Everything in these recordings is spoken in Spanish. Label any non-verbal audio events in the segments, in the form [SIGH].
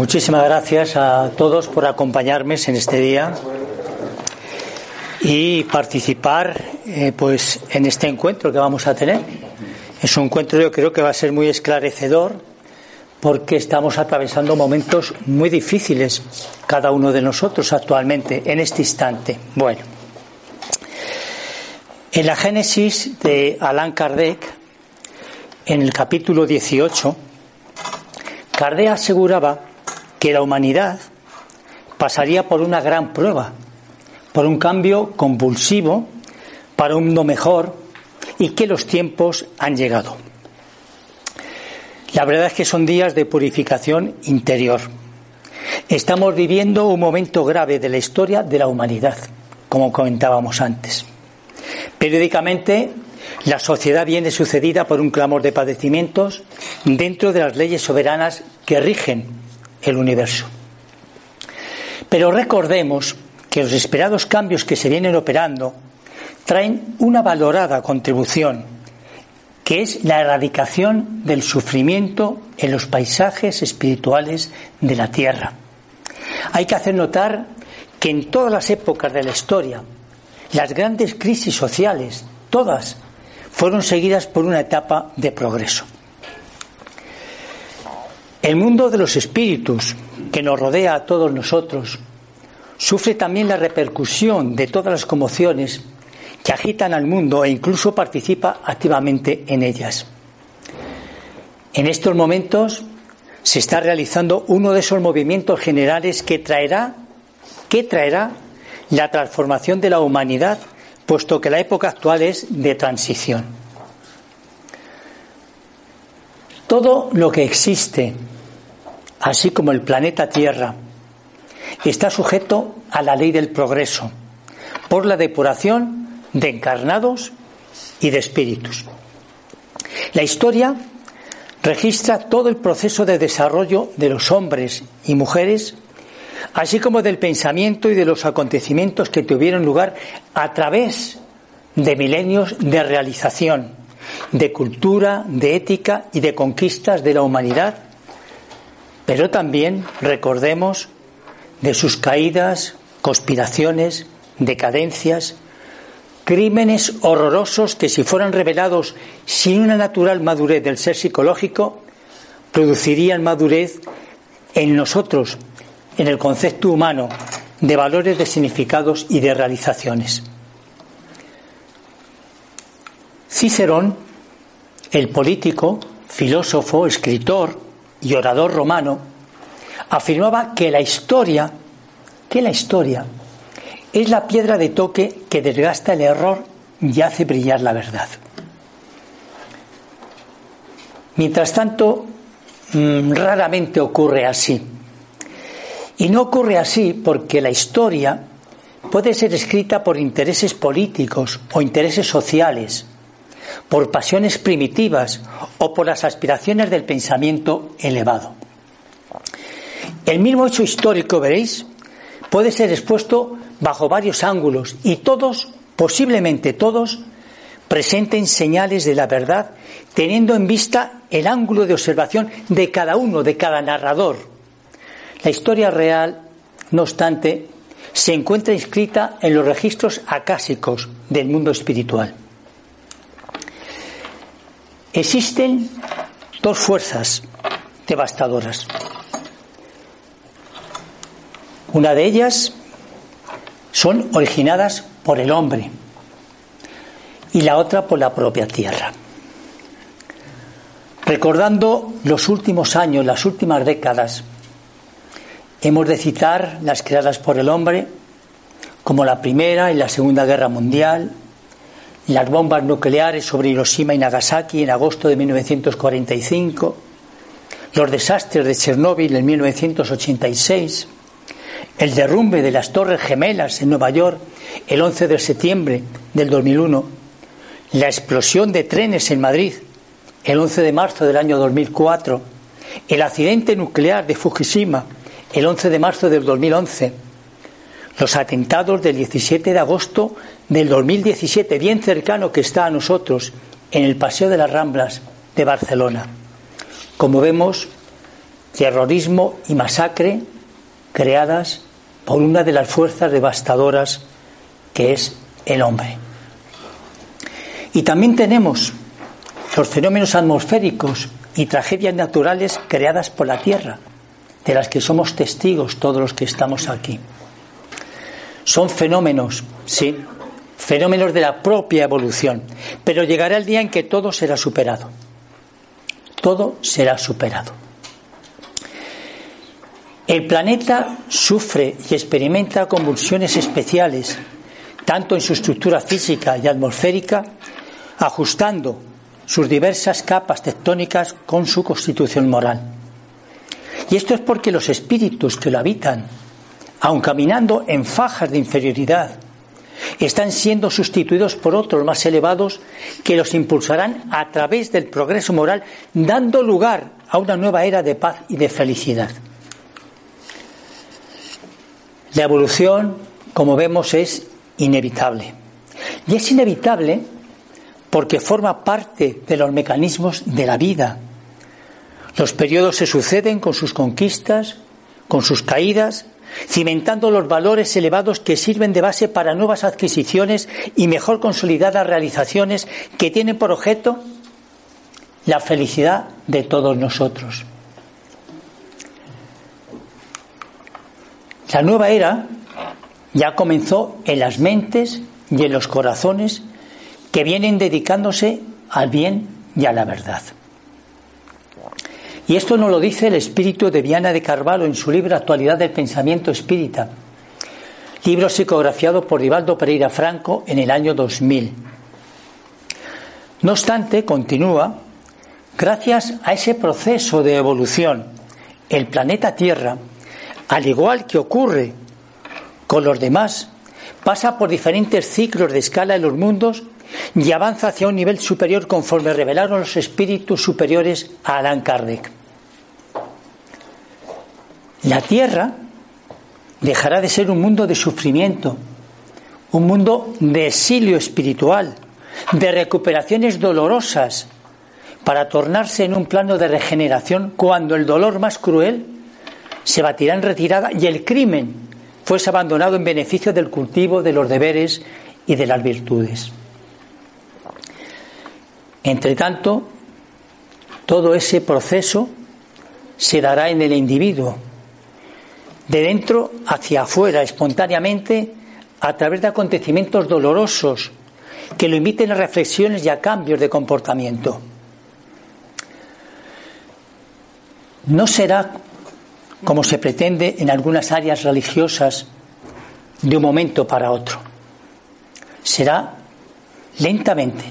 Muchísimas gracias a todos por acompañarme en este día y participar eh, pues en este encuentro que vamos a tener. Es un encuentro yo creo que va a ser muy esclarecedor porque estamos atravesando momentos muy difíciles cada uno de nosotros actualmente en este instante. Bueno, en la Génesis de Allan Kardec, en el capítulo 18, Kardec aseguraba que la humanidad pasaría por una gran prueba, por un cambio convulsivo para un mundo mejor y que los tiempos han llegado. La verdad es que son días de purificación interior. Estamos viviendo un momento grave de la historia de la humanidad, como comentábamos antes. Periódicamente, la sociedad viene sucedida por un clamor de padecimientos dentro de las leyes soberanas que rigen el universo. Pero recordemos que los esperados cambios que se vienen operando traen una valorada contribución, que es la erradicación del sufrimiento en los paisajes espirituales de la Tierra. Hay que hacer notar que en todas las épocas de la historia, las grandes crisis sociales, todas, fueron seguidas por una etapa de progreso. El mundo de los espíritus que nos rodea a todos nosotros sufre también la repercusión de todas las conmociones que agitan al mundo e incluso participa activamente en ellas. En estos momentos se está realizando uno de esos movimientos generales que traerá, que traerá la transformación de la humanidad, puesto que la época actual es de transición. Todo lo que existe, así como el planeta Tierra, está sujeto a la ley del progreso, por la depuración de encarnados y de espíritus. La historia registra todo el proceso de desarrollo de los hombres y mujeres, así como del pensamiento y de los acontecimientos que tuvieron lugar a través de milenios de realización, de cultura, de ética y de conquistas de la humanidad, pero también, recordemos, de sus caídas, conspiraciones, decadencias, crímenes horrorosos que si fueran revelados sin una natural madurez del ser psicológico, producirían madurez en nosotros, en el concepto humano, de valores, de significados y de realizaciones. Cicerón, el político, filósofo, escritor y orador romano, afirmaba que la historia, que la historia es la piedra de toque que desgasta el error y hace brillar la verdad. Mientras tanto, mm, raramente ocurre así. Y no ocurre así porque la historia puede ser escrita por intereses políticos o intereses sociales, por pasiones primitivas o por las aspiraciones del pensamiento elevado. El mismo hecho histórico, veréis, puede ser expuesto bajo varios ángulos y todos, posiblemente todos, presenten señales de la verdad, teniendo en vista el ángulo de observación de cada uno, de cada narrador. La historia real, no obstante, se encuentra inscrita en los registros acásicos del mundo espiritual. Existen dos fuerzas devastadoras. Una de ellas son originadas por el hombre y la otra por la propia tierra. Recordando los últimos años, las últimas décadas, hemos de citar las creadas por el hombre, como la Primera y la Segunda Guerra Mundial, las bombas nucleares sobre Hiroshima y Nagasaki en agosto de 1945, los desastres de Chernóbil en 1986, el derrumbe de las Torres Gemelas en Nueva York el 11 de septiembre del 2001, la explosión de trenes en Madrid el 11 de marzo del año 2004, el accidente nuclear de Fukushima el 11 de marzo del 2011, los atentados del 17 de agosto del 2017, bien cercano que está a nosotros, en el Paseo de las Ramblas de Barcelona. Como vemos, terrorismo y masacre creadas por una de las fuerzas devastadoras que es el hombre. Y también tenemos los fenómenos atmosféricos y tragedias naturales creadas por la Tierra, de las que somos testigos todos los que estamos aquí. Son fenómenos, sí, fenómenos de la propia evolución, pero llegará el día en que todo será superado. Todo será superado. El planeta sufre y experimenta convulsiones especiales, tanto en su estructura física y atmosférica, ajustando sus diversas capas tectónicas con su constitución moral. Y esto es porque los espíritus que lo habitan, aun caminando en fajas de inferioridad, están siendo sustituidos por otros más elevados que los impulsarán a través del progreso moral, dando lugar a una nueva era de paz y de felicidad. La evolución, como vemos, es inevitable. Y es inevitable porque forma parte de los mecanismos de la vida. Los periodos se suceden con sus conquistas, con sus caídas, cimentando los valores elevados que sirven de base para nuevas adquisiciones y mejor consolidadas realizaciones que tienen por objeto la felicidad de todos nosotros. La nueva era ya comenzó en las mentes y en los corazones que vienen dedicándose al bien y a la verdad. Y esto nos lo dice el espíritu de Viana de Carvalho en su libro Actualidad del Pensamiento Espírita, libro psicografiado por Rivaldo Pereira Franco en el año 2000. No obstante, continúa, gracias a ese proceso de evolución, el planeta Tierra al igual que ocurre con los demás, pasa por diferentes ciclos de escala en los mundos y avanza hacia un nivel superior conforme revelaron los espíritus superiores a Alan Kardec. La Tierra dejará de ser un mundo de sufrimiento, un mundo de exilio espiritual, de recuperaciones dolorosas, para tornarse en un plano de regeneración cuando el dolor más cruel se batirá en retirada y el crimen fuese abandonado en beneficio del cultivo de los deberes y de las virtudes. Entre tanto, todo ese proceso se dará en el individuo, de dentro hacia afuera, espontáneamente, a través de acontecimientos dolorosos que lo inviten a reflexiones y a cambios de comportamiento. No será como se pretende en algunas áreas religiosas de un momento para otro. Será lentamente,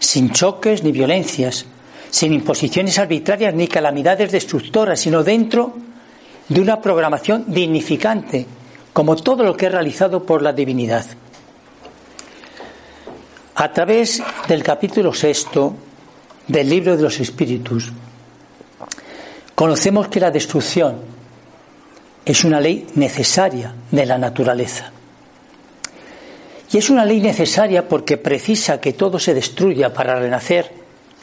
sin choques ni violencias, sin imposiciones arbitrarias ni calamidades destructoras, sino dentro de una programación dignificante, como todo lo que es realizado por la divinidad. A través del capítulo sexto del libro de los espíritus, Conocemos que la destrucción es una ley necesaria de la naturaleza. Y es una ley necesaria porque precisa que todo se destruya para renacer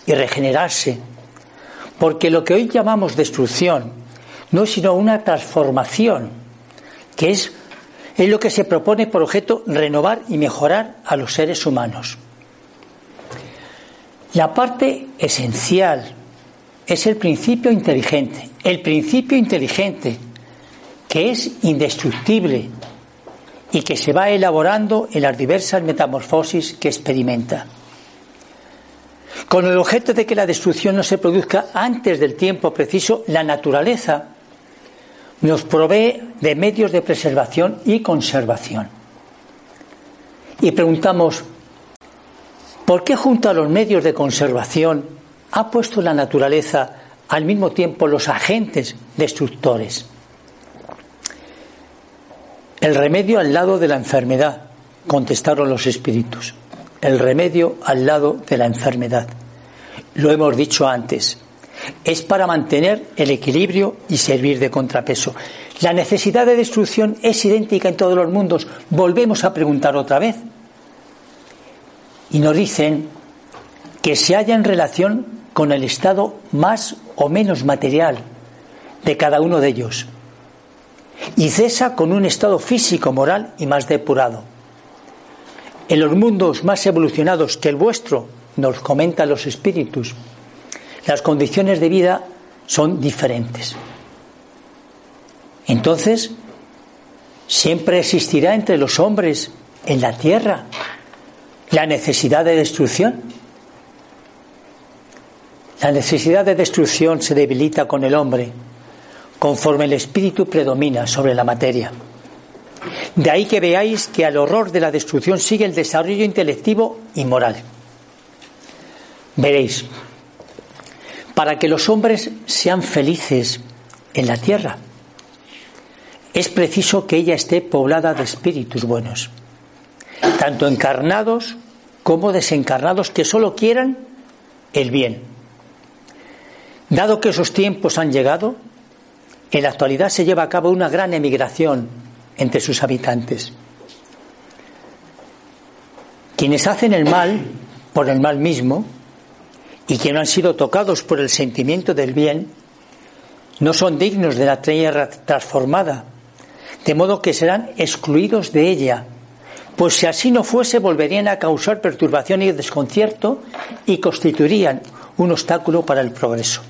y regenerarse. Porque lo que hoy llamamos destrucción no sino una transformación, que es, es lo que se propone por objeto renovar y mejorar a los seres humanos. La parte esencial es el principio inteligente. El principio inteligente que es indestructible y que se va elaborando en las diversas metamorfosis que experimenta. Con el objeto de que la destrucción no se produzca antes del tiempo preciso, la naturaleza nos provee de medios de preservación y conservación. Y preguntamos, ¿por qué junto a los medios de conservación ha puesto la naturaleza al mismo tiempo los agentes destructores. El remedio al lado de la enfermedad, contestaron los espíritus. El remedio al lado de la enfermedad. Lo hemos dicho antes. Es para mantener el equilibrio y servir de contrapeso. La necesidad de destrucción es idéntica en todos los mundos. Volvemos a preguntar otra vez. Y nos dicen que se halla en relación con el estado más o menos material de cada uno de ellos y cesa con un estado físico, moral y más depurado. En los mundos más evolucionados que el vuestro, nos comentan los espíritus, las condiciones de vida son diferentes. Entonces, siempre existirá entre los hombres en la tierra la necesidad de destrucción. La necesidad de destrucción se debilita con el hombre conforme el espíritu predomina sobre la materia. De ahí que veáis que al horror de la destrucción sigue el desarrollo intelectivo y moral. Veréis, para que los hombres sean felices en la tierra, es preciso que ella esté poblada de espíritus buenos, tanto encarnados como desencarnados que solo quieran el bien. Dado que esos tiempos han llegado, en la actualidad se lleva a cabo una gran emigración entre sus habitantes. Quienes hacen el mal por el mal mismo y quienes han sido tocados por el sentimiento del bien, no son dignos de la tierra transformada, de modo que serán excluidos de ella, pues si así no fuese volverían a causar perturbación y desconcierto y constituirían un obstáculo para el progreso.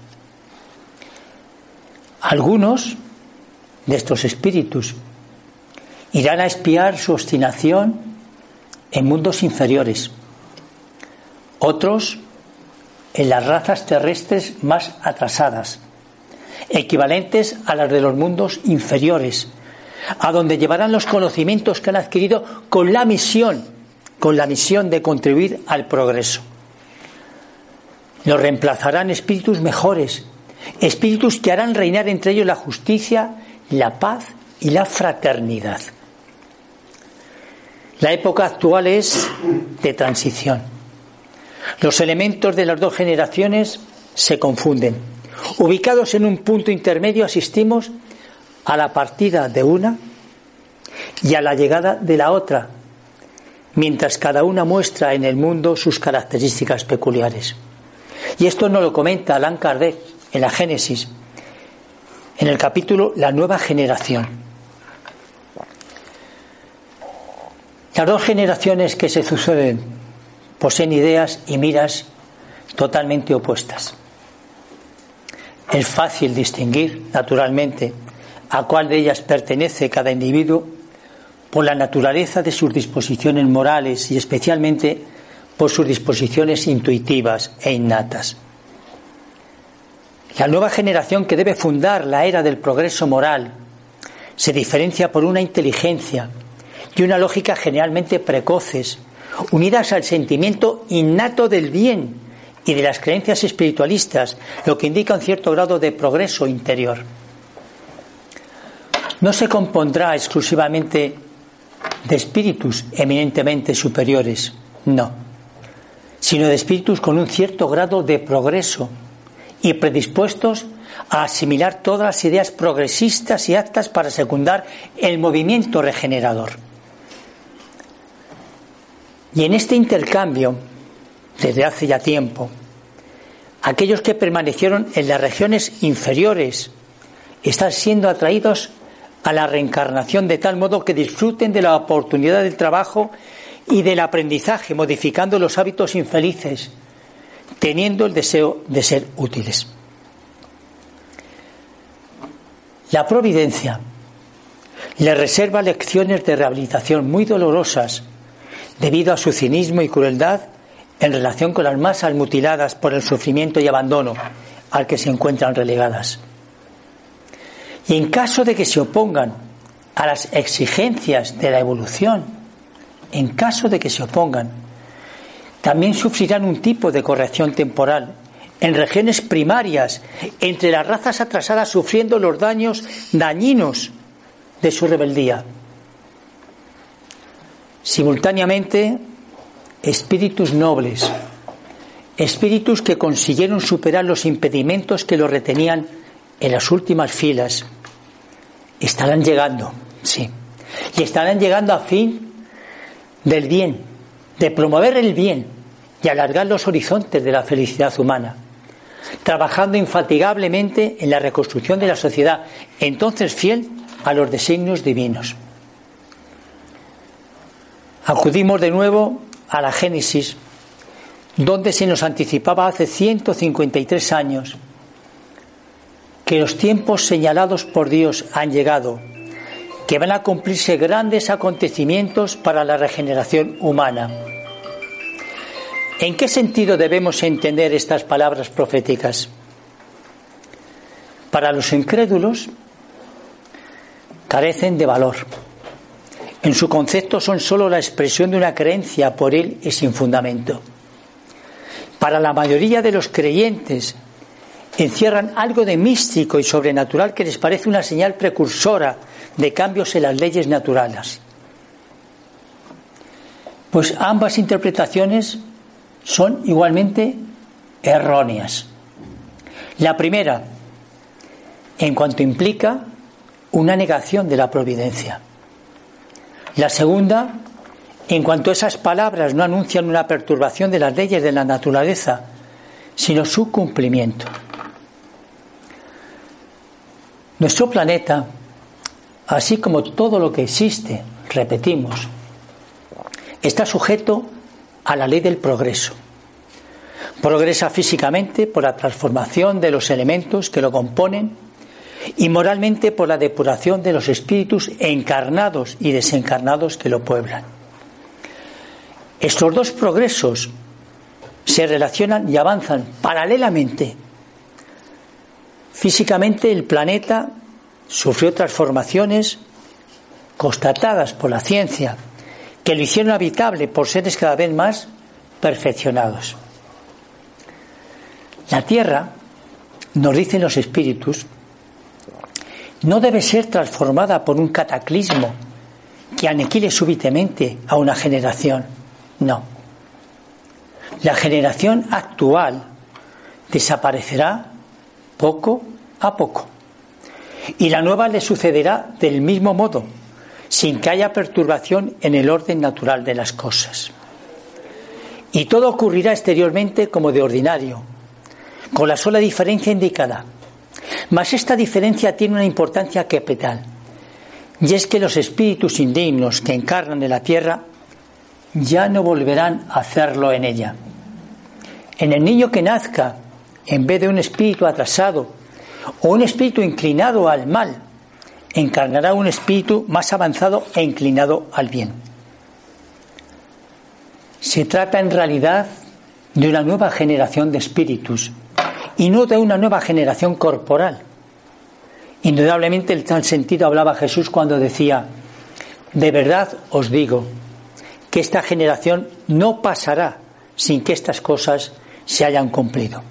Algunos de estos espíritus irán a espiar su obstinación en mundos inferiores, otros en las razas terrestres más atrasadas, equivalentes a las de los mundos inferiores, a donde llevarán los conocimientos que han adquirido con la misión, con la misión de contribuir al progreso. Los reemplazarán espíritus mejores, espíritus que harán reinar entre ellos la justicia, la paz y la fraternidad. La época actual es de transición. Los elementos de las dos generaciones se confunden. Ubicados en un punto intermedio asistimos a la partida de una y a la llegada de la otra, mientras cada una muestra en el mundo sus características peculiares. Y esto nos lo comenta Alain Kardec en la Génesis, en el capítulo La nueva generación. Las dos generaciones que se suceden poseen ideas y miras totalmente opuestas. Es fácil distinguir, naturalmente, a cuál de ellas pertenece cada individuo por la naturaleza de sus disposiciones morales y especialmente por sus disposiciones intuitivas e innatas. La nueva generación que debe fundar la era del progreso moral se diferencia por una inteligencia y una lógica generalmente precoces, unidas al sentimiento innato del bien y de las creencias espiritualistas, lo que indica un cierto grado de progreso interior. No se compondrá exclusivamente de espíritus eminentemente superiores, no, sino de espíritus con un cierto grado de progreso y predispuestos a asimilar todas las ideas progresistas y aptas para secundar el movimiento regenerador. Y en este intercambio, desde hace ya tiempo, aquellos que permanecieron en las regiones inferiores están siendo atraídos a la reencarnación de tal modo que disfruten de la oportunidad del trabajo y del aprendizaje, modificando los hábitos infelices teniendo el deseo de ser útiles. La providencia le reserva lecciones de rehabilitación muy dolorosas debido a su cinismo y crueldad en relación con las masas mutiladas por el sufrimiento y abandono al que se encuentran relegadas. Y en caso de que se opongan a las exigencias de la evolución, en caso de que se opongan también sufrirán un tipo de corrección temporal en regiones primarias, entre las razas atrasadas sufriendo los daños dañinos de su rebeldía. Simultáneamente, espíritus nobles, espíritus que consiguieron superar los impedimentos que los retenían en las últimas filas, estarán llegando, sí, y estarán llegando a fin del bien, de promover el bien, y alargar los horizontes de la felicidad humana, trabajando infatigablemente en la reconstrucción de la sociedad, entonces fiel a los designios divinos. Acudimos de nuevo a la Génesis, donde se nos anticipaba hace 153 años que los tiempos señalados por Dios han llegado, que van a cumplirse grandes acontecimientos para la regeneración humana. ¿En qué sentido debemos entender estas palabras proféticas? Para los incrédulos carecen de valor. En su concepto son sólo la expresión de una creencia por él y sin fundamento. Para la mayoría de los creyentes encierran algo de místico y sobrenatural que les parece una señal precursora de cambios en las leyes naturales. Pues ambas interpretaciones son igualmente erróneas. La primera, en cuanto implica una negación de la providencia. La segunda, en cuanto esas palabras no anuncian una perturbación de las leyes de la naturaleza, sino su cumplimiento. Nuestro planeta, así como todo lo que existe, repetimos, está sujeto a la ley del progreso. Progresa físicamente por la transformación de los elementos que lo componen y moralmente por la depuración de los espíritus encarnados y desencarnados que lo pueblan. Estos dos progresos se relacionan y avanzan paralelamente. Físicamente el planeta sufrió transformaciones constatadas por la ciencia que lo hicieron habitable por seres cada vez más perfeccionados. La tierra, nos dicen los espíritus, no debe ser transformada por un cataclismo que aniquile súbitamente a una generación. No. La generación actual desaparecerá poco a poco. Y la nueva le sucederá del mismo modo, sin que haya perturbación en el orden natural de las cosas. Y todo ocurrirá exteriormente como de ordinario, con la sola diferencia indicada. Mas esta diferencia tiene una importancia capital, y es que los espíritus indignos que encarnan en la tierra ya no volverán a hacerlo en ella. En el niño que nazca, en vez de un espíritu atrasado o un espíritu inclinado al mal, encarnará un espíritu más avanzado e inclinado al bien. Se trata en realidad de una nueva generación de espíritus y no de una nueva generación corporal. Indudablemente en tal sentido hablaba Jesús cuando decía, de verdad os digo que esta generación no pasará sin que estas cosas se hayan cumplido.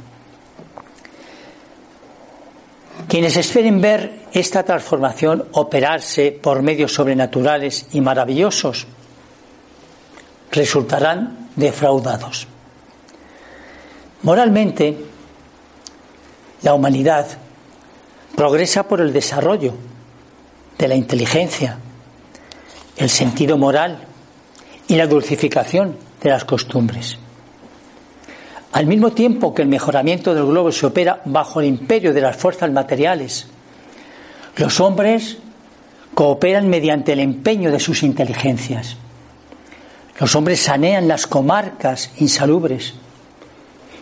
Quienes esperen ver esta transformación operarse por medios sobrenaturales y maravillosos resultarán defraudados. Moralmente, la humanidad progresa por el desarrollo de la inteligencia, el sentido moral y la dulcificación de las costumbres. Al mismo tiempo que el mejoramiento del globo se opera bajo el imperio de las fuerzas materiales, los hombres cooperan mediante el empeño de sus inteligencias. Los hombres sanean las comarcas insalubres,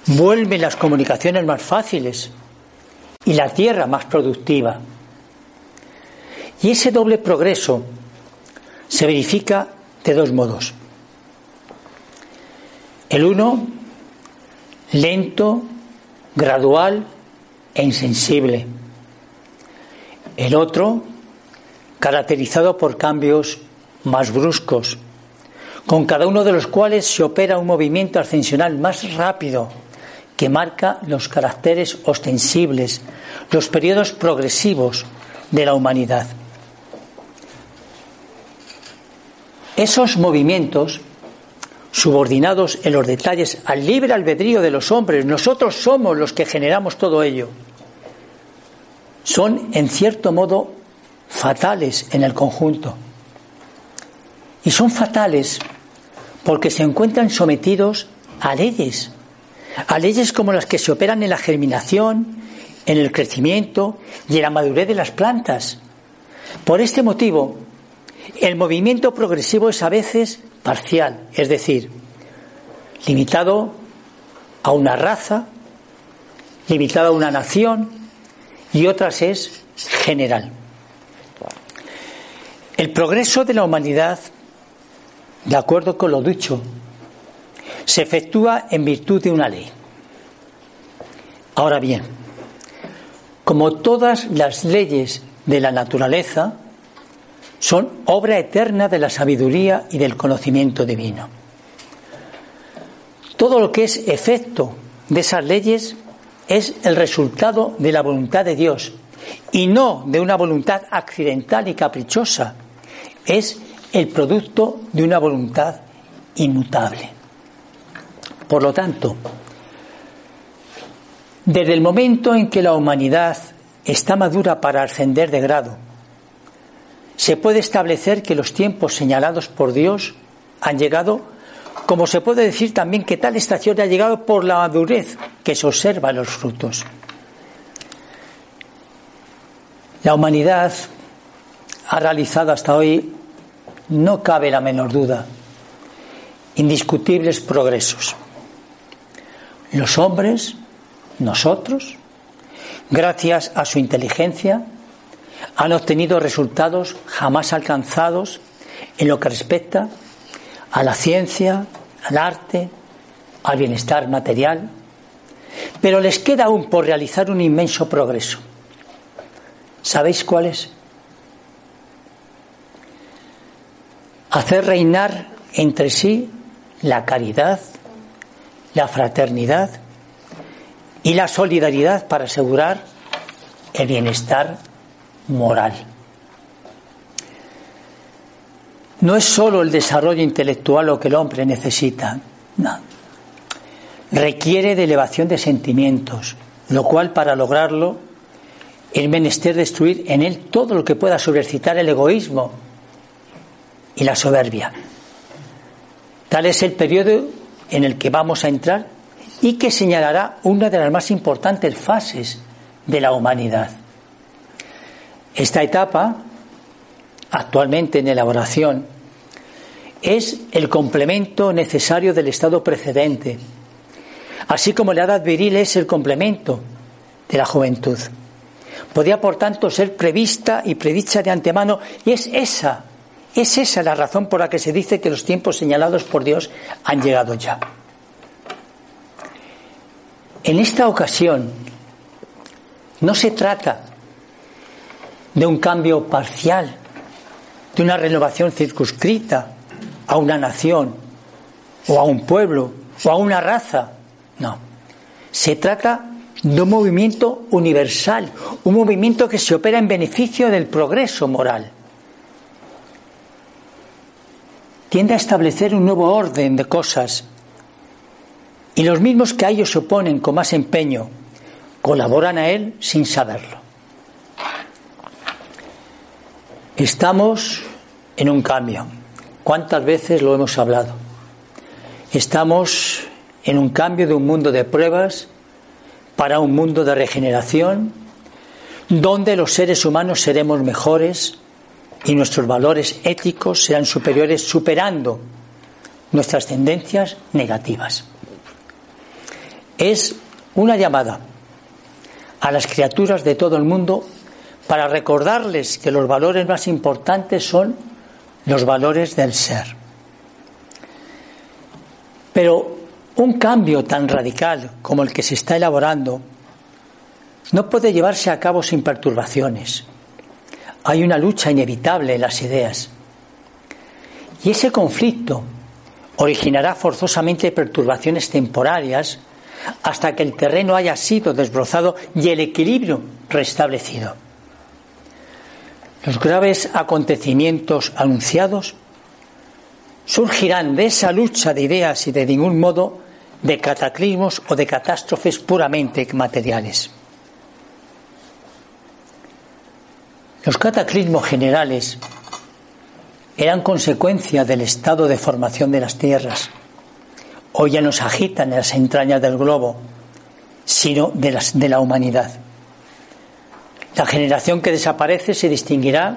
vuelven las comunicaciones más fáciles y la tierra más productiva. Y ese doble progreso se verifica de dos modos. El uno lento, gradual e insensible. El otro, caracterizado por cambios más bruscos, con cada uno de los cuales se opera un movimiento ascensional más rápido que marca los caracteres ostensibles, los periodos progresivos de la humanidad. Esos movimientos subordinados en los detalles al libre albedrío de los hombres, nosotros somos los que generamos todo ello, son en cierto modo fatales en el conjunto. Y son fatales porque se encuentran sometidos a leyes, a leyes como las que se operan en la germinación, en el crecimiento y en la madurez de las plantas. Por este motivo, el movimiento progresivo es a veces parcial, es decir, limitado a una raza, limitado a una nación y otras es general. El progreso de la humanidad, de acuerdo con lo dicho, se efectúa en virtud de una ley. Ahora bien, como todas las leyes de la naturaleza, son obra eterna de la sabiduría y del conocimiento divino. Todo lo que es efecto de esas leyes es el resultado de la voluntad de Dios y no de una voluntad accidental y caprichosa. Es el producto de una voluntad inmutable. Por lo tanto, desde el momento en que la humanidad está madura para ascender de grado, se puede establecer que los tiempos señalados por Dios han llegado, como se puede decir también que tal estación ha llegado por la madurez que se observa en los frutos. La humanidad ha realizado hasta hoy, no cabe la menor duda, indiscutibles progresos. Los hombres nosotros, gracias a su inteligencia, han obtenido resultados jamás alcanzados en lo que respecta a la ciencia, al arte, al bienestar material, pero les queda aún por realizar un inmenso progreso. ¿Sabéis cuál es? Hacer reinar entre sí la caridad, la fraternidad y la solidaridad para asegurar el bienestar moral. No es sólo el desarrollo intelectual lo que el hombre necesita. Requiere de elevación de sentimientos, lo cual para lograrlo es menester destruir en él todo lo que pueda sobreexcitar el egoísmo y la soberbia. Tal es el periodo en el que vamos a entrar y que señalará una de las más importantes fases de la humanidad. Esta etapa, actualmente en elaboración, es el complemento necesario del estado precedente, así como la edad viril es el complemento de la juventud. Podía, por tanto, ser prevista y predicha de antemano, y es esa, es esa la razón por la que se dice que los tiempos señalados por Dios han llegado ya. En esta ocasión no se trata de un cambio parcial, de una renovación circunscrita a una nación o a un pueblo o a una raza. No. Se trata de un movimiento universal, un movimiento que se opera en beneficio del progreso moral. Tiende a establecer un nuevo orden de cosas y los mismos que a ellos se oponen con más empeño colaboran a él sin saberlo. Estamos en un cambio. ¿Cuántas veces lo hemos hablado? Estamos en un cambio de un mundo de pruebas para un mundo de regeneración, donde los seres humanos seremos mejores y nuestros valores éticos serán superiores, superando nuestras tendencias negativas es una llamada a las criaturas de todo el mundo para recordarles que los valores más importantes son los valores del ser. Pero un cambio tan radical como el que se está elaborando no puede llevarse a cabo sin perturbaciones. Hay una lucha inevitable en las ideas. Y ese conflicto originará forzosamente perturbaciones temporarias hasta que el terreno haya sido desbrozado y el equilibrio restablecido. Los graves acontecimientos anunciados surgirán de esa lucha de ideas y de ningún modo de cataclismos o de catástrofes puramente materiales. Los cataclismos generales eran consecuencia del estado de formación de las tierras hoy ya nos agitan en las entrañas del globo, sino de, de la humanidad. La generación que desaparece se distinguirá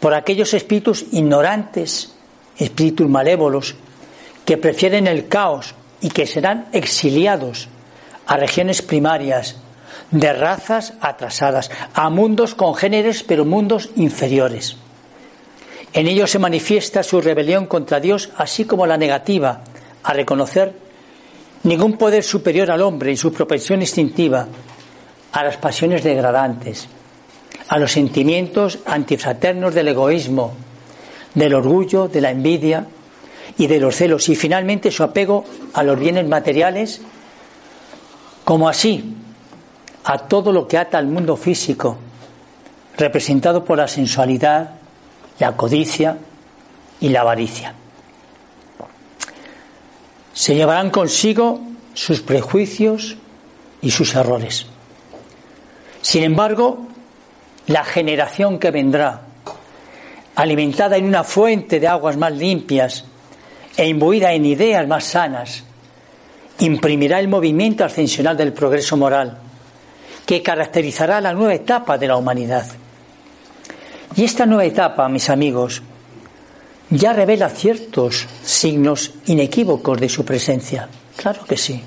por aquellos espíritus ignorantes, espíritus malévolos, que prefieren el caos y que serán exiliados a regiones primarias, de razas atrasadas, a mundos congéneres pero mundos inferiores. En ellos se manifiesta su rebelión contra Dios, así como la negativa a reconocer ningún poder superior al hombre y su propensión instintiva a las pasiones degradantes, a los sentimientos antifraternos del egoísmo, del orgullo, de la envidia y de los celos, y finalmente su apego a los bienes materiales, como así a todo lo que ata al mundo físico, representado por la sensualidad, la codicia y la avaricia. Se llevarán consigo sus prejuicios y sus errores. Sin embargo, la generación que vendrá, alimentada en una fuente de aguas más limpias e imbuida en ideas más sanas, imprimirá el movimiento ascensional del progreso moral, que caracterizará la nueva etapa de la humanidad. Y esta nueva etapa, mis amigos, ya revela ciertos signos inequívocos de su presencia. Claro que sí.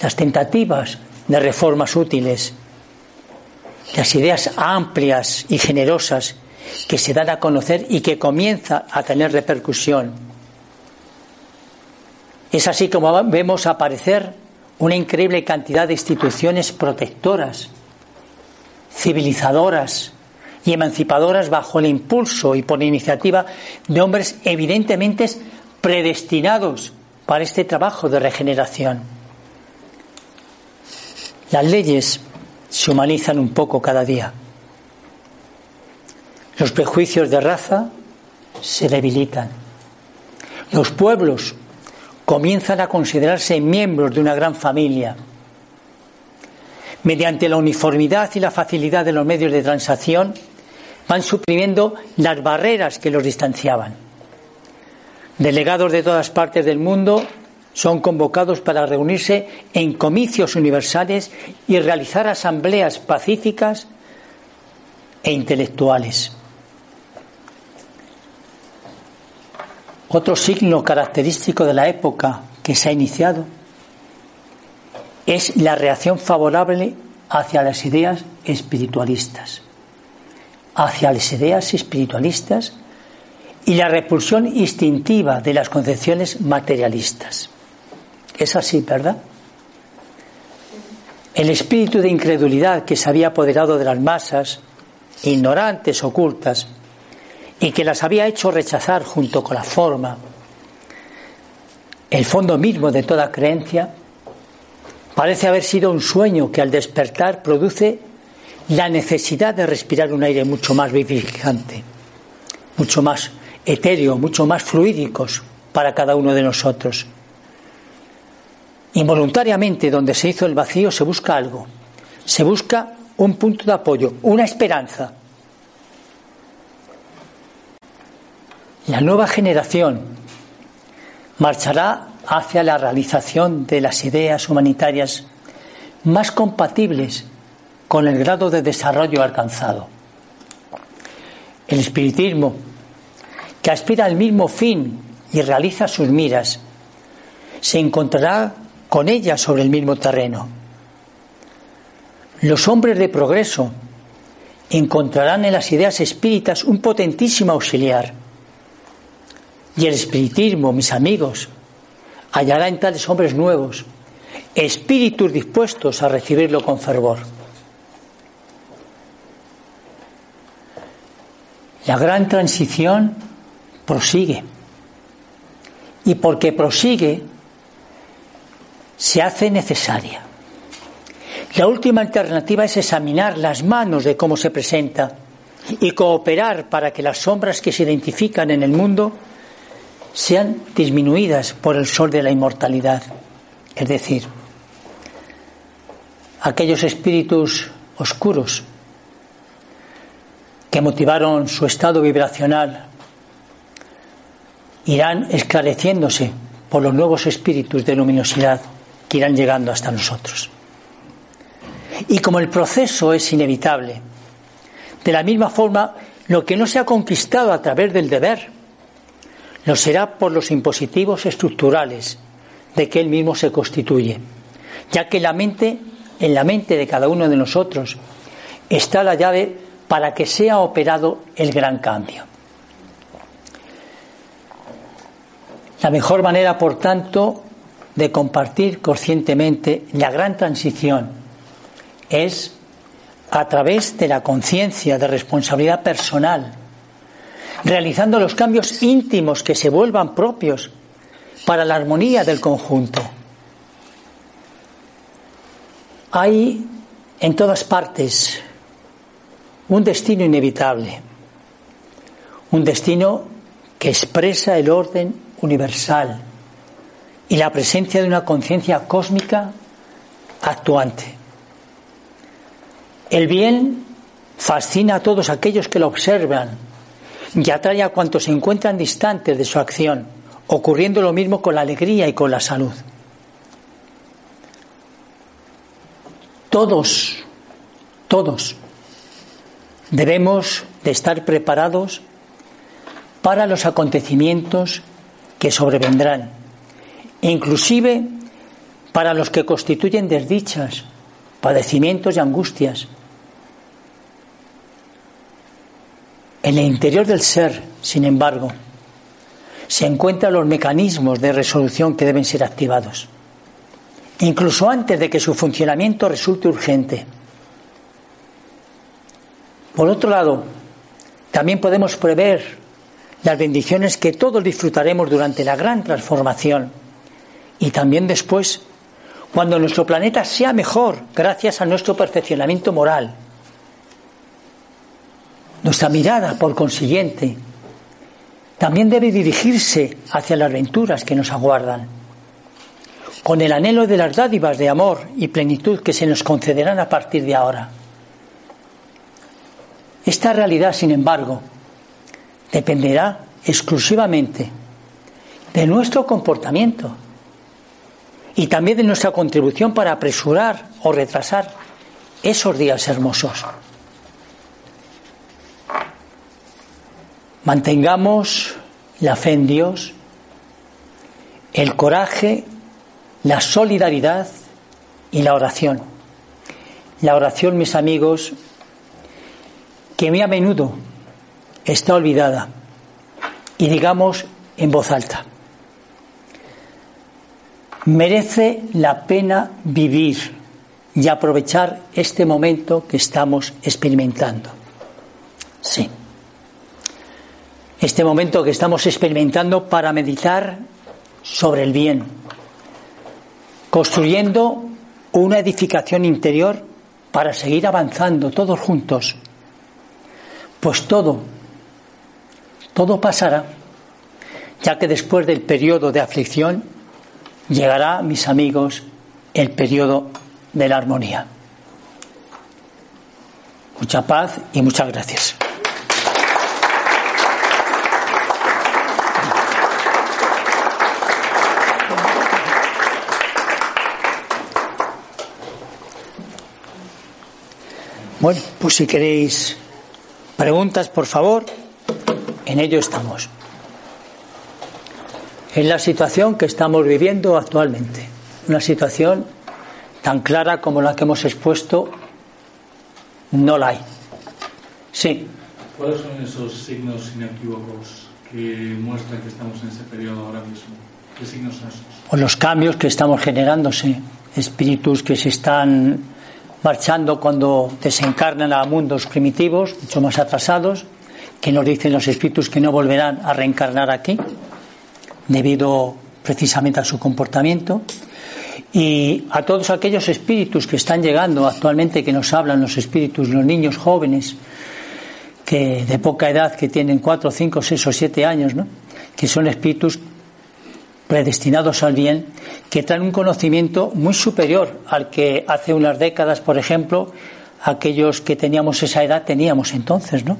Las tentativas de reformas útiles, las ideas amplias y generosas que se dan a conocer y que comienza a tener repercusión. Es así como vemos aparecer una increíble cantidad de instituciones protectoras, civilizadoras y emancipadoras bajo el impulso y por iniciativa de hombres evidentemente predestinados para este trabajo de regeneración. Las leyes se humanizan un poco cada día. Los prejuicios de raza se debilitan. Los pueblos comienzan a considerarse miembros de una gran familia. Mediante la uniformidad y la facilidad de los medios de transacción, van suprimiendo las barreras que los distanciaban. Delegados de todas partes del mundo son convocados para reunirse en comicios universales y realizar asambleas pacíficas e intelectuales. Otro signo característico de la época que se ha iniciado es la reacción favorable hacia las ideas espiritualistas, hacia las ideas espiritualistas y la repulsión instintiva de las concepciones materialistas. Es así, ¿verdad? El espíritu de incredulidad que se había apoderado de las masas, ignorantes, ocultas, y que las había hecho rechazar junto con la forma, el fondo mismo de toda creencia, parece haber sido un sueño que al despertar produce la necesidad de respirar un aire mucho más vivificante, mucho más etéreo, mucho más fluídicos para cada uno de nosotros. Involuntariamente, donde se hizo el vacío, se busca algo. Se busca un punto de apoyo, una esperanza. La nueva generación marchará hacia la realización de las ideas humanitarias más compatibles con el grado de desarrollo alcanzado. El espiritismo, que aspira al mismo fin y realiza sus miras, se encontrará con ella sobre el mismo terreno. Los hombres de progreso encontrarán en las ideas espíritas un potentísimo auxiliar. Y el espiritismo, mis amigos, hallará en tales hombres nuevos espíritus dispuestos a recibirlo con fervor. La gran transición prosigue. Y porque prosigue, se hace necesaria. La última alternativa es examinar las manos de cómo se presenta y cooperar para que las sombras que se identifican en el mundo sean disminuidas por el sol de la inmortalidad. Es decir, aquellos espíritus oscuros que motivaron su estado vibracional irán esclareciéndose por los nuevos espíritus de luminosidad que irán llegando hasta nosotros. Y como el proceso es inevitable, de la misma forma, lo que no se ha conquistado a través del deber, lo será por los impositivos estructurales de que él mismo se constituye, ya que la mente, en la mente de cada uno de nosotros, está la llave para que sea operado el gran cambio. La mejor manera, por tanto, de compartir conscientemente la gran transición es a través de la conciencia de responsabilidad personal, realizando los cambios íntimos que se vuelvan propios para la armonía del conjunto. Hay en todas partes un destino inevitable, un destino que expresa el orden universal y la presencia de una conciencia cósmica actuante. El bien fascina a todos aquellos que lo observan y atrae a cuantos se encuentran distantes de su acción, ocurriendo lo mismo con la alegría y con la salud. Todos, todos, debemos de estar preparados para los acontecimientos que sobrevendrán, inclusive para los que constituyen desdichas, padecimientos y angustias, En el interior del ser, sin embargo, se encuentran los mecanismos de resolución que deben ser activados, incluso antes de que su funcionamiento resulte urgente. Por otro lado, también podemos prever las bendiciones que todos disfrutaremos durante la gran transformación y también después, cuando nuestro planeta sea mejor gracias a nuestro perfeccionamiento moral nuestra mirada, por consiguiente, también debe dirigirse hacia las aventuras que nos aguardan, con el anhelo de las dádivas de amor y plenitud que se nos concederán a partir de ahora. Esta realidad, sin embargo, dependerá exclusivamente de nuestro comportamiento y también de nuestra contribución para apresurar o retrasar esos días hermosos. Mantengamos la fe en Dios, el coraje, la solidaridad y la oración. La oración, mis amigos, que muy a menudo está olvidada y digamos en voz alta. Merece la pena vivir y aprovechar este momento que estamos experimentando. Sí este momento que estamos experimentando para meditar sobre el bien, construyendo una edificación interior para seguir avanzando todos juntos. Pues todo, todo pasará, ya que después del periodo de aflicción llegará, mis amigos, el periodo de la armonía. Mucha paz y muchas gracias. Bueno, pues si queréis preguntas, por favor, en ello estamos. Es la situación que estamos viviendo actualmente, una situación tan clara como la que hemos expuesto, no la hay. Sí. ¿Cuáles son esos signos inequívocos que muestran que estamos en ese periodo ahora mismo? ¿Qué signos son esos? O los cambios que estamos generándose, espíritus que se están marchando cuando desencarnan a mundos primitivos, mucho más atrasados, que nos dicen los espíritus que no volverán a reencarnar aquí, debido precisamente a su comportamiento. Y a todos aquellos espíritus que están llegando actualmente, que nos hablan los espíritus, los niños jóvenes, que de poca edad, que tienen cuatro, cinco, seis o siete años, ¿no? que son espíritus predestinados al bien, que traen un conocimiento muy superior al que hace unas décadas, por ejemplo, aquellos que teníamos esa edad teníamos entonces, ¿no?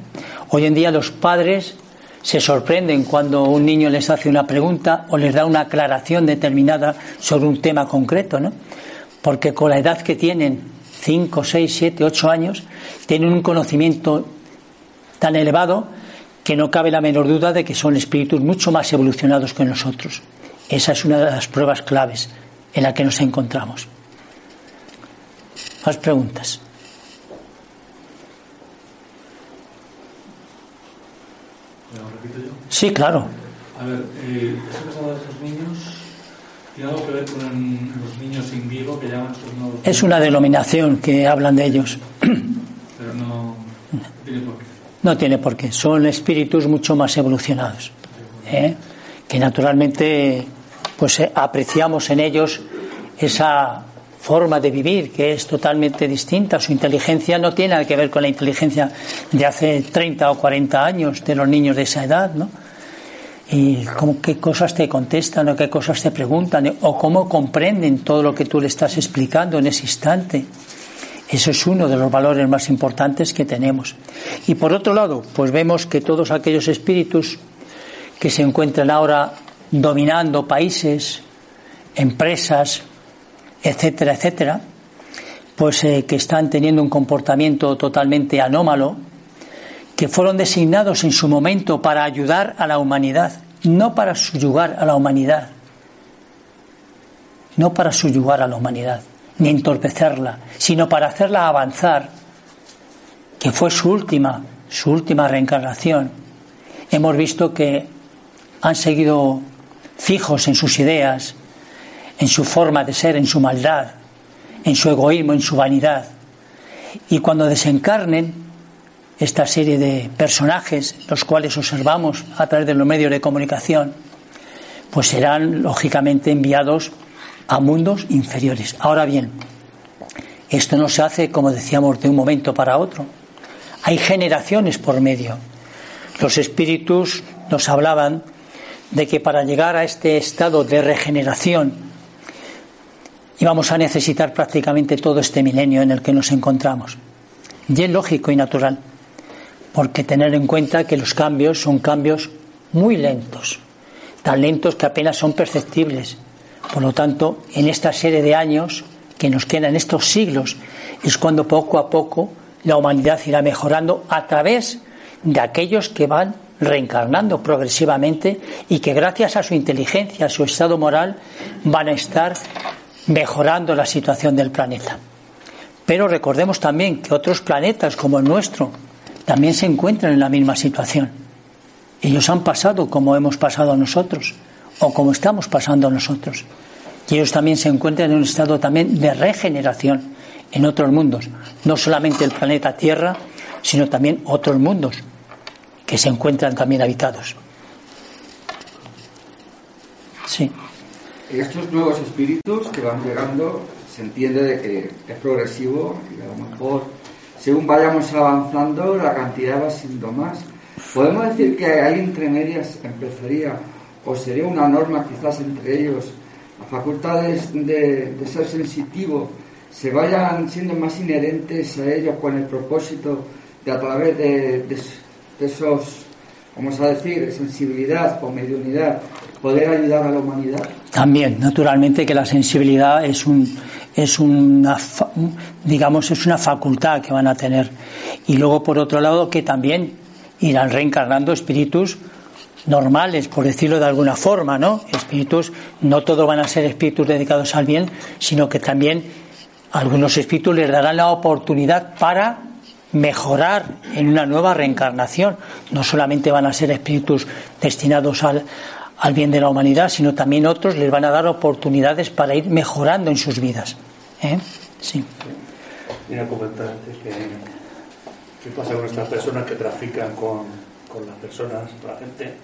Hoy en día los padres se sorprenden cuando un niño les hace una pregunta o les da una aclaración determinada sobre un tema concreto, ¿no? Porque con la edad que tienen, 5, 6, 7, 8 años, tienen un conocimiento tan elevado que no cabe la menor duda de que son espíritus mucho más evolucionados que nosotros. Esa es una de las pruebas claves en la que nos encontramos. Más preguntas. Sí, claro. A ver, eh, eso que de esos niños, ¿tiene algo que ver con los niños sin vivo que llaman sus nuevos? Es una denominación que hablan de ellos. [CLEARS THROAT] Pero no, tiene por qué. No tiene por qué. Son espíritus mucho más evolucionados. ¿eh? Que naturalmente pues eh, apreciamos en ellos esa forma de vivir que es totalmente distinta. Su inteligencia no tiene nada que ver con la inteligencia de hace 30 o 40 años de los niños de esa edad, ¿no? Y cómo, qué cosas te contestan o qué cosas te preguntan o cómo comprenden todo lo que tú le estás explicando en ese instante. Eso es uno de los valores más importantes que tenemos. Y por otro lado, pues vemos que todos aquellos espíritus que se encuentran ahora dominando países, empresas, etcétera, etcétera, pues eh, que están teniendo un comportamiento totalmente anómalo, que fueron designados en su momento para ayudar a la humanidad, no para subyugar a la humanidad, no para subyugar a la humanidad, ni entorpecerla, sino para hacerla avanzar, que fue su última, su última reencarnación. Hemos visto que han seguido fijos en sus ideas, en su forma de ser, en su maldad, en su egoísmo, en su vanidad. Y cuando desencarnen esta serie de personajes, los cuales observamos a través de los medios de comunicación, pues serán lógicamente enviados a mundos inferiores. Ahora bien, esto no se hace, como decíamos, de un momento para otro. Hay generaciones por medio. Los espíritus nos hablaban de que para llegar a este estado de regeneración y vamos a necesitar prácticamente todo este milenio en el que nos encontramos. Y es lógico y natural, porque tener en cuenta que los cambios son cambios muy lentos, tan lentos que apenas son perceptibles. Por lo tanto, en esta serie de años que nos quedan, estos siglos, es cuando poco a poco la humanidad irá mejorando a través de aquellos que van reencarnando progresivamente y que gracias a su inteligencia, a su estado moral, van a estar mejorando la situación del planeta. Pero recordemos también que otros planetas como el nuestro también se encuentran en la misma situación. Ellos han pasado como hemos pasado nosotros o como estamos pasando nosotros. Y ellos también se encuentran en un estado también de regeneración en otros mundos, no solamente el planeta Tierra, sino también otros mundos que se encuentran también habitados. Sí estos nuevos espíritus que van llegando, se entiende de que es progresivo y a lo mejor según vayamos avanzando la cantidad va siendo más. Podemos decir que hay entre medias empezaría o sería una norma quizás entre ellos las facultades de, ser sensitivo se vayan siendo más inherentes a ellos con el propósito de a través de, de esos, vamos a decir, sensibilidad o mediunidad, poder ayudar a la humanidad? También, naturalmente que la sensibilidad es un es una digamos es una facultad que van a tener y luego por otro lado que también irán reencarnando espíritus normales, por decirlo de alguna forma, ¿no? Espíritus, no todos van a ser espíritus dedicados al bien, sino que también algunos espíritus les darán la oportunidad para mejorar en una nueva reencarnación. No solamente van a ser espíritus destinados al, al bien de la humanidad, sino también otros les van a dar oportunidades para ir mejorando en sus vidas. ¿Eh? Sí. Mira, comentarte que qué pasa con estas personas que trafican con, con las personas, con la gente,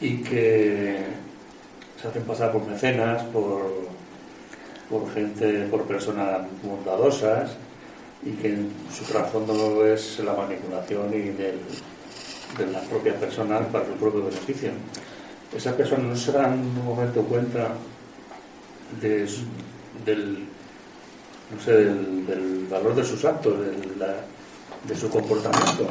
y que se hacen pasar por mecenas, por, por gente, por personas bondadosas, y que su trasfondo es la manipulación y del, de las propias personas para su propio beneficio esa persona no se da en un momento cuenta de, del, no sé, del, valor de sus actos, de, su comportamiento.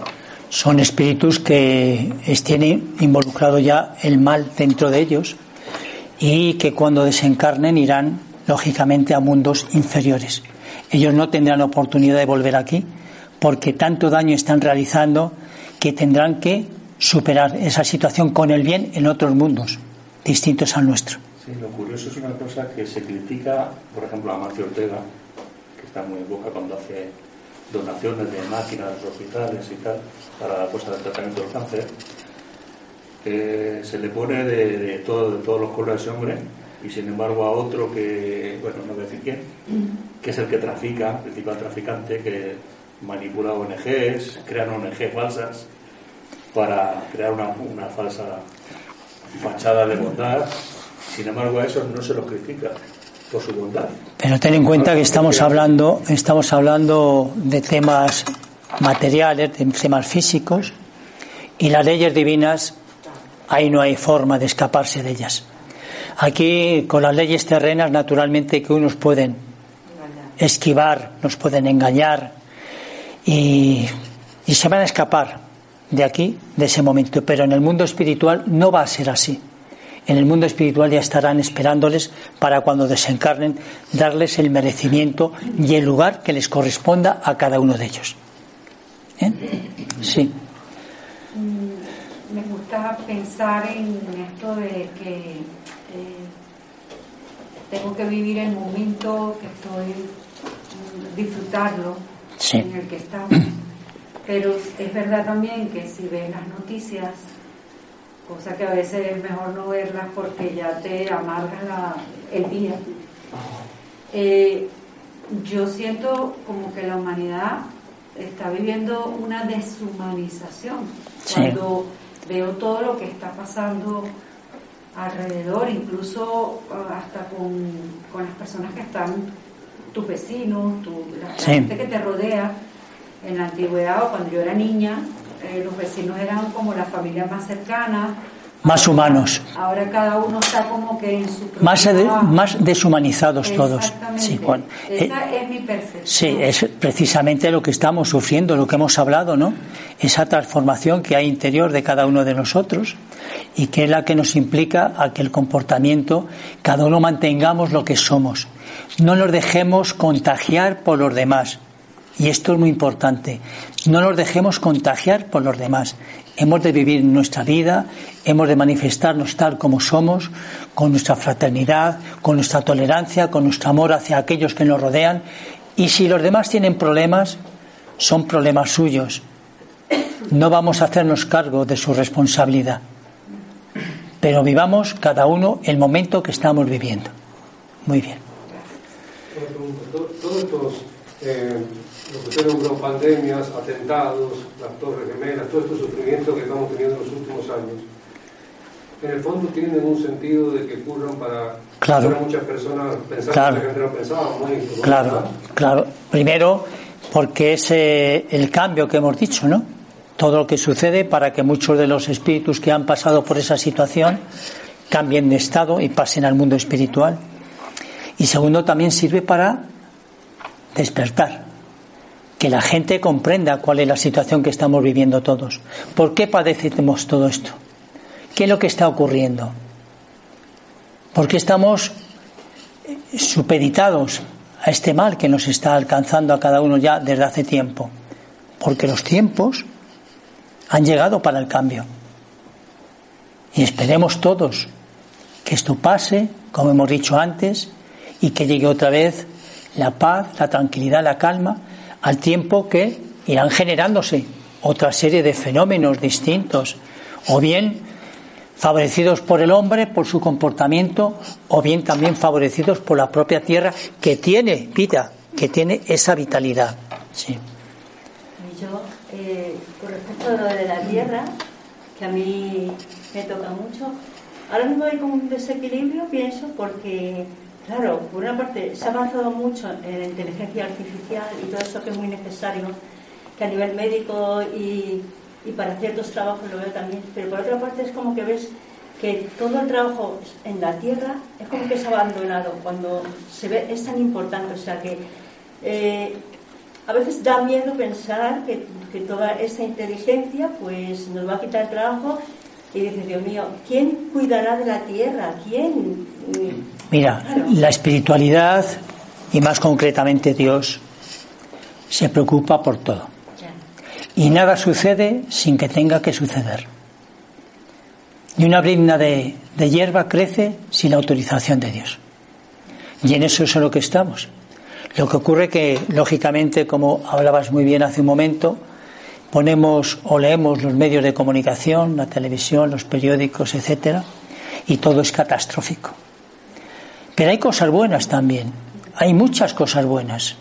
son espíritus que tienen involucrado ya el mal dentro de ellos y que cuando desencarnen irán lógicamente a mundos inferiores. Ellos no tendrán oportunidad de volver aquí porque tanto daño están realizando que tendrán que superar esa situación con el bien en otros mundos distintos al nuestro. Sí, lo curioso es una cosa que se critica, por ejemplo, a Marcio Ortega, que está muy en boca cuando hace donaciones de máquinas, de hospitales y tal, para la cosa del tratamiento del cáncer, se le pone de, todo, de todos los colores de ese hombre y sin embargo a otro que, bueno, no voy a decir quién, que es el que trafica, el principal traficante, que manipula ONGs, crean ONGs falsas para crear una, una falsa fachada de bondad. Sin embargo, a eso no se lo critica por su bondad. Pero ten en cuenta que estamos hablando, estamos hablando de temas materiales, de temas físicos, y las leyes divinas, ahí no hay forma de escaparse de ellas. Aquí, con las leyes terrenas, naturalmente que unos pueden esquivar, nos pueden engañar y, y se van a escapar de aquí, de ese momento. Pero en el mundo espiritual no va a ser así. En el mundo espiritual ya estarán esperándoles para cuando desencarnen darles el merecimiento y el lugar que les corresponda a cada uno de ellos. ¿Eh? Sí. Mm, me gusta pensar en esto de que eh, tengo que vivir el momento que estoy, disfrutarlo en el que estamos. [CLEARS THROAT] Pero es verdad también que si ves las noticias, cosa que a veces es mejor no verlas porque ya te amarga el día, eh, yo siento como que la humanidad está viviendo una deshumanización. Cuando veo todo lo que está pasando alrededor, incluso ah, hasta con, las personas que están, tus vecinos, tu, la gente que te rodea, en la antigüedad o cuando yo era niña, eh, los vecinos eran como la familia más cercana. Más humanos. Ahora cada uno está como que en su más, más deshumanizados todos. Sí, eh, es mi percepción. Sí, es precisamente lo que estamos sufriendo, lo que hemos hablado, ¿no? Esa transformación que hay interior de cada uno de nosotros y que es la que nos implica a que el comportamiento, cada uno mantengamos lo que somos. No nos dejemos contagiar por los demás y esto es muy importante. No nos dejemos contagiar por los demás. Hemos de vivir nuestra vida, hemos de manifestarnos tal como somos, con nuestra fraternidad, con nuestra tolerancia, con nuestro amor hacia aquellos que nos rodean. Y si los demás tienen problemas, son problemas suyos. No vamos a hacernos cargo de su responsabilidad. Pero vivamos cada uno el momento que estamos viviendo. Muy bien. Todos estos eh, lo que fueron pandemias, atentados, las torres gemelas, todo este sufrimiento que estamos teniendo en los últimos años, en el fondo tienen un sentido de que ocurran para claro. muchas personas pensar que la gente no pensaba. Claro, claro. Primero, porque es eh, el cambio que hemos dicho, ¿no? Todo lo que sucede para que muchos de los espíritus que han pasado por esa situación cambien de estado y pasen al mundo espiritual. Y segundo, también sirve para despertar que la gente comprenda cuál es la situación que estamos viviendo todos. ¿Por qué padecemos todo esto? ¿Qué es lo que está ocurriendo? ¿Por qué estamos supeditados a este mal que nos está alcanzando a cada uno ya desde hace tiempo? Porque los tiempos han llegado para el cambio. Y esperemos todos que esto pase, como hemos dicho antes, y que llegue otra vez la paz, la tranquilidad, la calma, al tiempo que irán generándose otra serie de fenómenos distintos, o bien favorecidos por el hombre, por su comportamiento, o bien también favorecidos por la propia tierra que tiene vida, que tiene esa vitalidad. Sí. Eh, con respecto a lo de la tierra, que a mí me toca mucho, ahora mismo hay como un desequilibrio, pienso, porque Claro, por una parte se ha avanzado mucho en la inteligencia artificial y todo eso que es muy necesario, que a nivel médico y, para ciertos trabajos lo veo también, pero por otra parte es como que ves que todo el trabajo en la tierra es como que ha abandonado cuando se ve, es tan importante, o sea que eh, a veces da miedo pensar que, que toda esa inteligencia pues nos va a quitar el trabajo y dices, Dios mío, ¿quién cuidará de la tierra? ¿Quién? Mira, la espiritualidad y más concretamente Dios se preocupa por todo. Y nada sucede sin que tenga que suceder. Ni una brinda de, de hierba crece sin la autorización de Dios. Y en eso es en lo que estamos. Lo que ocurre que, lógicamente, como hablabas muy bien hace un momento, ponemos o leemos los medios de comunicación, la televisión, los periódicos, etcétera, y todo es catastrófico. Pero hay cosas buenas también. Hay muchas cosas buenas.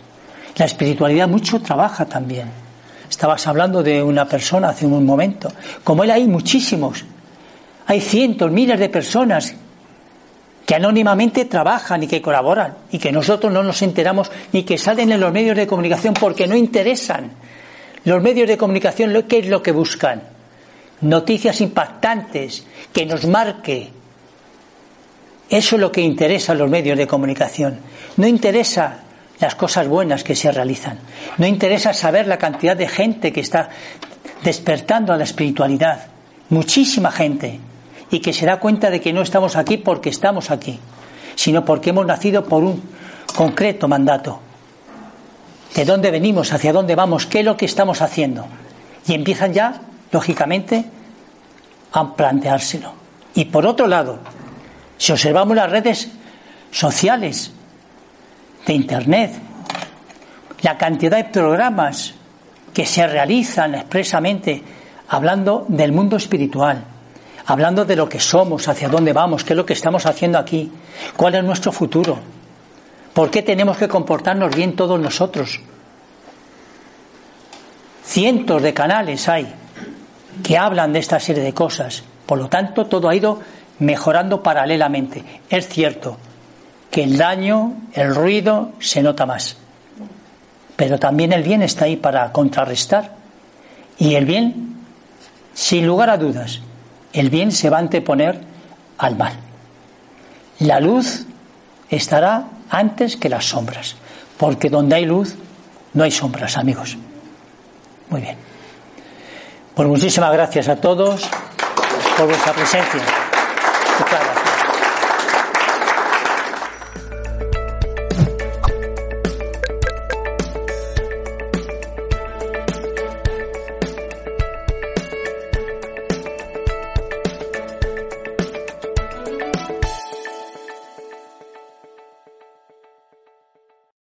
La espiritualidad mucho trabaja también. Estabas hablando de una persona hace un momento. Como él hay muchísimos. Hay cientos, miles de personas que anónimamente trabajan y que colaboran y que nosotros no nos enteramos ni que salen en los medios de comunicación porque no interesan. Los medios de comunicación, ¿qué es lo que buscan? Noticias impactantes, que nos marque. Eso es lo que interesa a los medios de comunicación. No interesa las cosas buenas que se realizan. No interesa saber la cantidad de gente que está despertando a la espiritualidad. Muchísima gente y que se da cuenta de que no estamos aquí porque estamos aquí, sino porque hemos nacido por un concreto mandato. ¿De dónde venimos? ¿Hacia dónde vamos? ¿Qué es lo que estamos haciendo? Y empiezan ya, lógicamente, a planteárselo. Y por otro lado, si observamos las redes sociales de Internet, la cantidad de programas que se realizan expresamente hablando del mundo espiritual, hablando de lo que somos, hacia dónde vamos, qué es lo que estamos haciendo aquí, cuál es nuestro futuro, por qué tenemos que comportarnos bien todos nosotros. Cientos de canales hay que hablan de esta serie de cosas. Por lo tanto, todo ha ido mejorando paralelamente. Es cierto que el daño, el ruido, se nota más. Pero también el bien está ahí para contrarrestar. Y el bien, sin lugar a dudas, el bien se va a anteponer al mal. La luz estará antes que las sombras, porque donde hay luz no hay sombras, amigos. Muy bien. Pues muchísimas gracias a todos por vuestra presencia. Muchas gracias.